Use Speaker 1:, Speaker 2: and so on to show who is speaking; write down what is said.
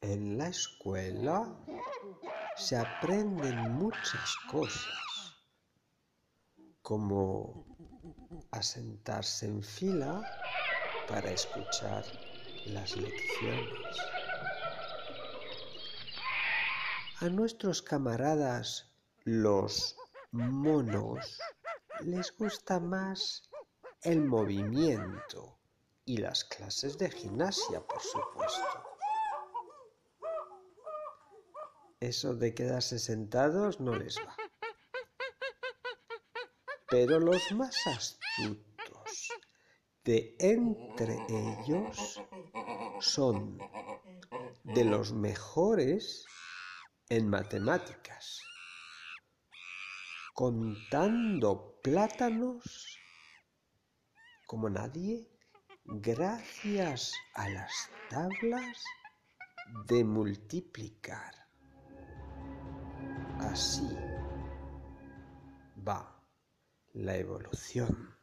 Speaker 1: En la escuela se aprenden muchas cosas, como asentarse en fila para escuchar las lecciones. A nuestros camaradas, los monos, les gusta más el movimiento y las clases de gimnasia, por supuesto. Eso de quedarse sentados no les va. Pero los más astutos de entre ellos son de los mejores en matemáticas, contando plátanos como nadie gracias a las tablas de multiplicar. Así va la evolución.